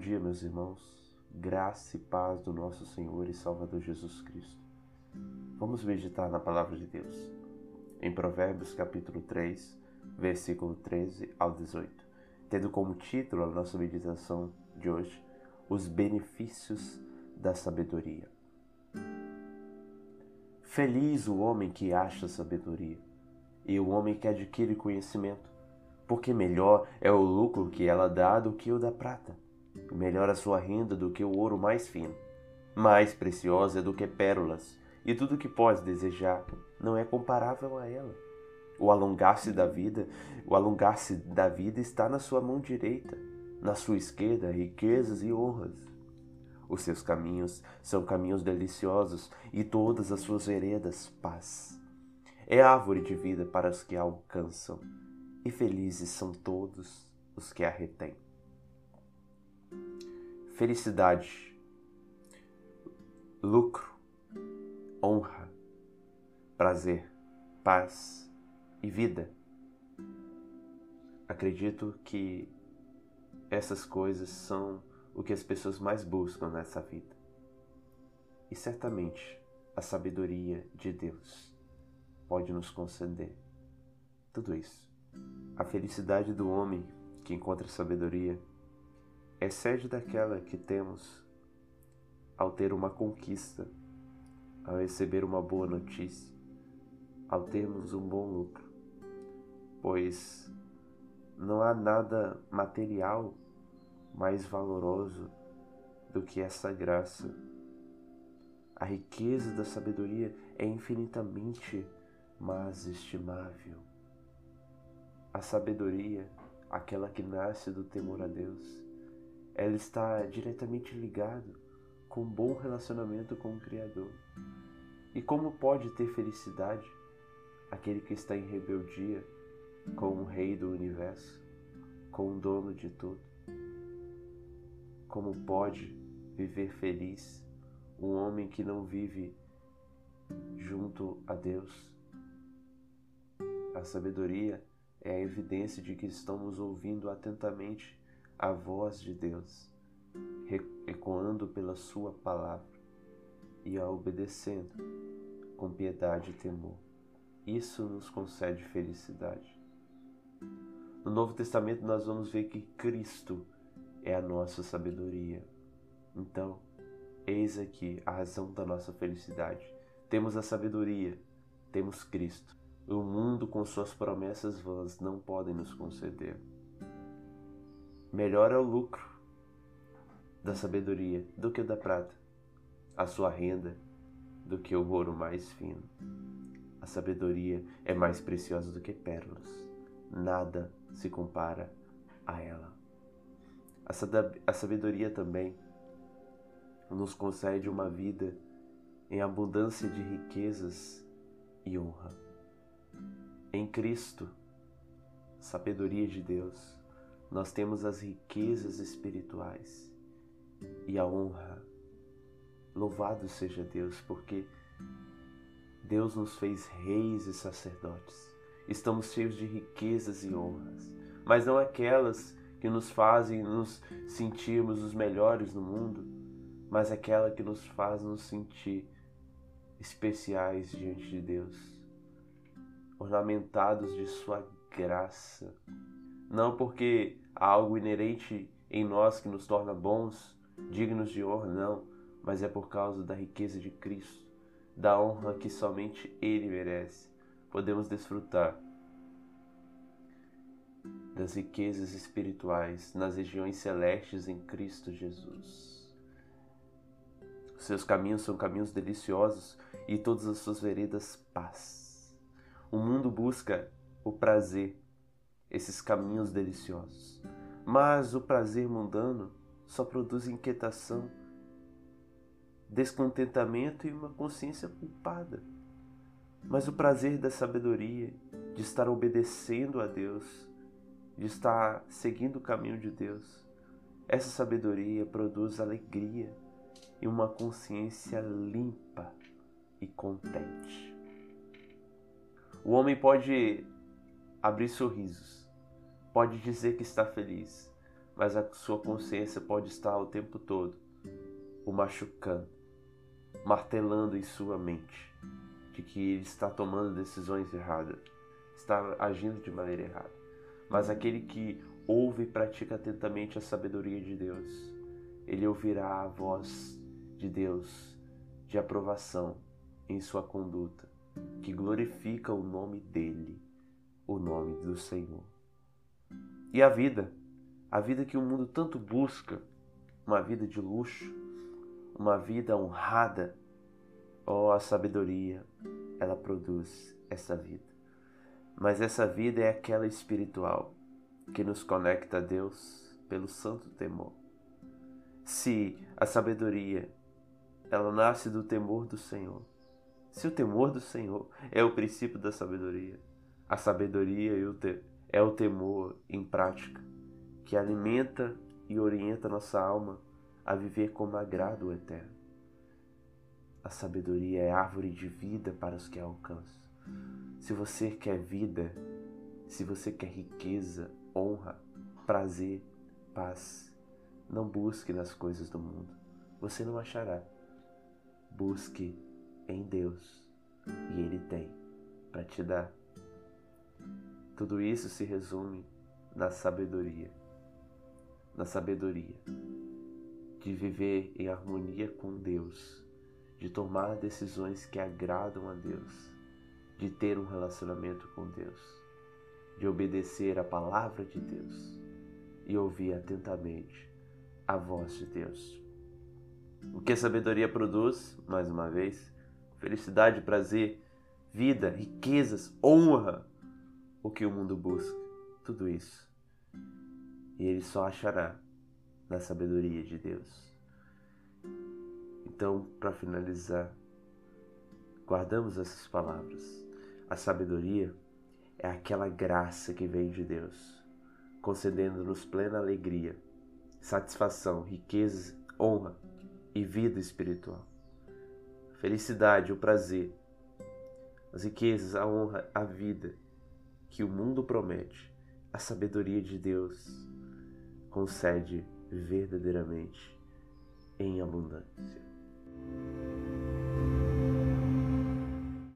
dia, meus irmãos. Graça e paz do nosso Senhor e Salvador Jesus Cristo. Vamos meditar na palavra de Deus. Em Provérbios capítulo 3, versículo 13 ao 18, tendo como título a nossa meditação de hoje, os benefícios da sabedoria. Feliz o homem que acha sabedoria e o homem que adquire conhecimento, porque melhor é o lucro que ela dá do que o da prata, melhor a sua renda do que o ouro mais fino. Mais preciosa do que pérolas, e tudo que pode desejar não é comparável a ela. O alongar-se da vida, o alongar-se da vida está na sua mão direita, na sua esquerda riquezas e honras. Os seus caminhos são caminhos deliciosos e todas as suas veredas paz. É árvore de vida para os que a alcançam e felizes são todos os que a retêm. Felicidade, lucro, honra, prazer, paz e vida. Acredito que essas coisas são o que as pessoas mais buscam nessa vida. E certamente a sabedoria de Deus pode nos conceder tudo isso. A felicidade do homem que encontra sabedoria excede daquela que temos ao ter uma conquista, ao receber uma boa notícia, ao termos um bom lucro, pois não há nada material mais valoroso do que essa graça. A riqueza da sabedoria é infinitamente mais estimável. A sabedoria, aquela que nasce do temor a Deus, ela está diretamente ligada com um bom relacionamento com o Criador. E como pode ter felicidade aquele que está em rebeldia com o Rei do Universo, com o dono de tudo? Como pode viver feliz um homem que não vive junto a Deus? A sabedoria é a evidência de que estamos ouvindo atentamente a voz de Deus, ecoando pela Sua palavra e a obedecendo com piedade e temor. Isso nos concede felicidade. No Novo Testamento, nós vamos ver que Cristo é a nossa sabedoria. Então, eis aqui a razão da nossa felicidade. Temos a sabedoria, temos Cristo. O mundo, com suas promessas vãs, não podem nos conceder. Melhor é o lucro da sabedoria do que da prata, a sua renda do que o ouro mais fino. A sabedoria é mais preciosa do que pérolas, nada se compara a ela. A sabedoria também nos concede uma vida em abundância de riquezas e honra. Em Cristo, sabedoria de Deus, nós temos as riquezas espirituais e a honra. Louvado seja Deus, porque Deus nos fez reis e sacerdotes. Estamos cheios de riquezas e honras, mas não aquelas que nos fazem nos sentirmos os melhores no mundo, mas aquela que nos faz nos sentir especiais diante de Deus ornamentados de Sua graça. Não porque há algo inerente em nós que nos torna bons, dignos de honra, não, mas é por causa da riqueza de Cristo, da honra que somente Ele merece. Podemos desfrutar das riquezas espirituais nas regiões celestes em Cristo Jesus. Seus caminhos são caminhos deliciosos e todas as suas veredas paz. O mundo busca o prazer, esses caminhos deliciosos. Mas o prazer mundano só produz inquietação, descontentamento e uma consciência culpada. Mas o prazer da sabedoria, de estar obedecendo a Deus, de estar seguindo o caminho de Deus, essa sabedoria produz alegria e uma consciência limpa e contente. O homem pode abrir sorrisos, pode dizer que está feliz, mas a sua consciência pode estar o tempo todo o machucando, martelando em sua mente de que ele está tomando decisões erradas, está agindo de maneira errada. Mas aquele que ouve e pratica atentamente a sabedoria de Deus, ele ouvirá a voz de Deus de aprovação em sua conduta, que glorifica o nome dele, o nome do Senhor. E a vida, a vida que o mundo tanto busca, uma vida de luxo, uma vida honrada, oh, a sabedoria, ela produz essa vida. Mas essa vida é aquela espiritual que nos conecta a Deus pelo santo temor. Se a sabedoria ela nasce do temor do Senhor, se o temor do Senhor é o princípio da sabedoria, a sabedoria é o temor em prática, que alimenta e orienta nossa alma a viver como agrado o eterno. A sabedoria é árvore de vida para os que a alcançam. Se você quer vida, se você quer riqueza, honra, prazer, paz, não busque nas coisas do mundo. Você não achará. Busque em Deus e Ele tem para te dar. Tudo isso se resume na sabedoria. Na sabedoria de viver em harmonia com Deus, de tomar decisões que agradam a Deus, de ter um relacionamento com Deus, de obedecer a palavra de Deus e ouvir atentamente a voz de Deus. O que a sabedoria produz, mais uma vez, felicidade, prazer, vida, riquezas, honra, o que o mundo busca, tudo isso. E ele só achará na sabedoria de Deus. Então, para finalizar, guardamos essas palavras. A sabedoria é aquela graça que vem de Deus, concedendo-nos plena alegria, satisfação, riqueza, honra e vida espiritual. Felicidade, o prazer, as riquezas, a honra, a vida que o mundo promete, a sabedoria de Deus concede verdadeiramente em abundância.